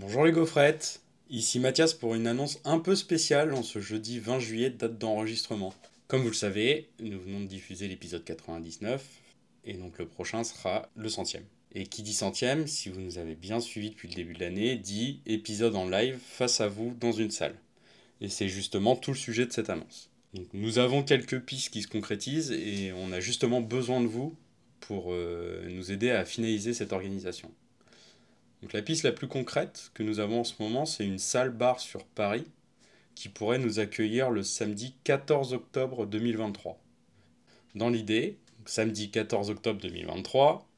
Bonjour les gaufrettes, ici Mathias pour une annonce un peu spéciale en ce jeudi 20 juillet, date d'enregistrement. Comme vous le savez, nous venons de diffuser l'épisode 99 et donc le prochain sera le centième. Et qui dit centième, si vous nous avez bien suivis depuis le début de l'année, dit épisode en live face à vous dans une salle. Et c'est justement tout le sujet de cette annonce. nous avons quelques pistes qui se concrétisent et on a justement besoin de vous pour euh, nous aider à finaliser cette organisation. Donc la piste la plus concrète que nous avons en ce moment, c'est une salle bar sur Paris qui pourrait nous accueillir le samedi 14 octobre 2023. Dans l'idée, samedi 14 octobre 2023,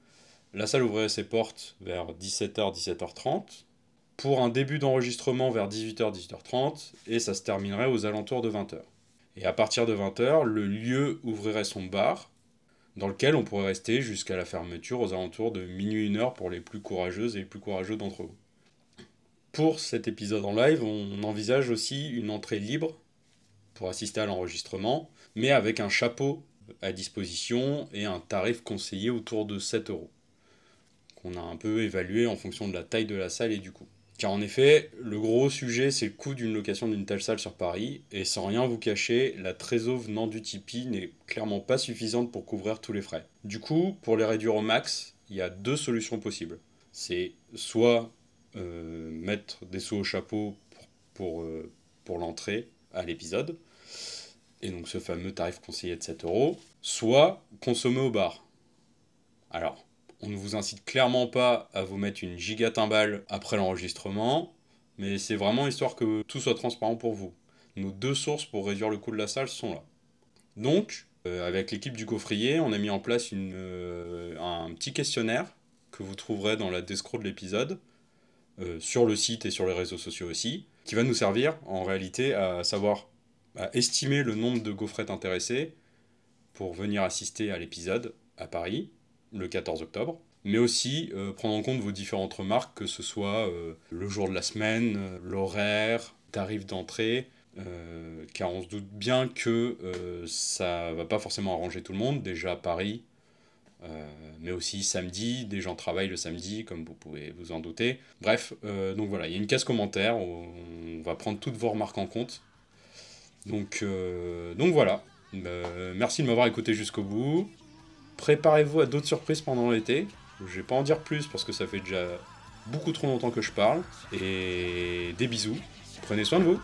la salle ouvrirait ses portes vers 17h, 17h30 pour un début d'enregistrement vers 18h, 18h30 et ça se terminerait aux alentours de 20h. Et à partir de 20h, le lieu ouvrirait son bar dans lequel on pourrait rester jusqu'à la fermeture aux alentours de minuit une heure pour les plus courageuses et les plus courageux d'entre vous. Pour cet épisode en live, on envisage aussi une entrée libre pour assister à l'enregistrement, mais avec un chapeau à disposition et un tarif conseillé autour de 7 euros, qu'on a un peu évalué en fonction de la taille de la salle et du coût. Car en effet, le gros sujet, c'est le coût d'une location d'une telle salle sur Paris, et sans rien vous cacher, la trésor venant du Tipeee n'est clairement pas suffisante pour couvrir tous les frais. Du coup, pour les réduire au max, il y a deux solutions possibles. C'est soit euh, mettre des sous au chapeau pour, euh, pour l'entrée à l'épisode, et donc ce fameux tarif conseillé de 7 euros, soit consommer au bar. Alors, on ne vous incite clairement pas à vous mettre une giga timbale après l'enregistrement, mais c'est vraiment histoire que tout soit transparent pour vous. Nos deux sources pour réduire le coût de la salle sont là. Donc, euh, avec l'équipe du coffrier, on a mis en place euh, un petit questionnaire que vous trouverez dans la descro de l'épisode, euh, sur le site et sur les réseaux sociaux aussi, qui va nous servir en réalité à savoir à estimer le nombre de gaufrettes intéressées pour venir assister à l'épisode à Paris le 14 octobre, mais aussi euh, prendre en compte vos différentes remarques, que ce soit euh, le jour de la semaine, euh, l'horaire, tarif d'entrée, car on se doute bien que ça va pas forcément arranger tout le monde, déjà à Paris, mais aussi samedi, des gens travaillent le samedi, comme vous pouvez vous en douter. Bref, donc voilà, il y a une case commentaire, on va prendre toutes vos remarques en compte. Donc, donc voilà, merci de m'avoir écouté jusqu'au bout. Préparez-vous à d'autres surprises pendant l'été. Je vais pas en dire plus parce que ça fait déjà beaucoup trop longtemps que je parle. Et des bisous. Prenez soin de vous.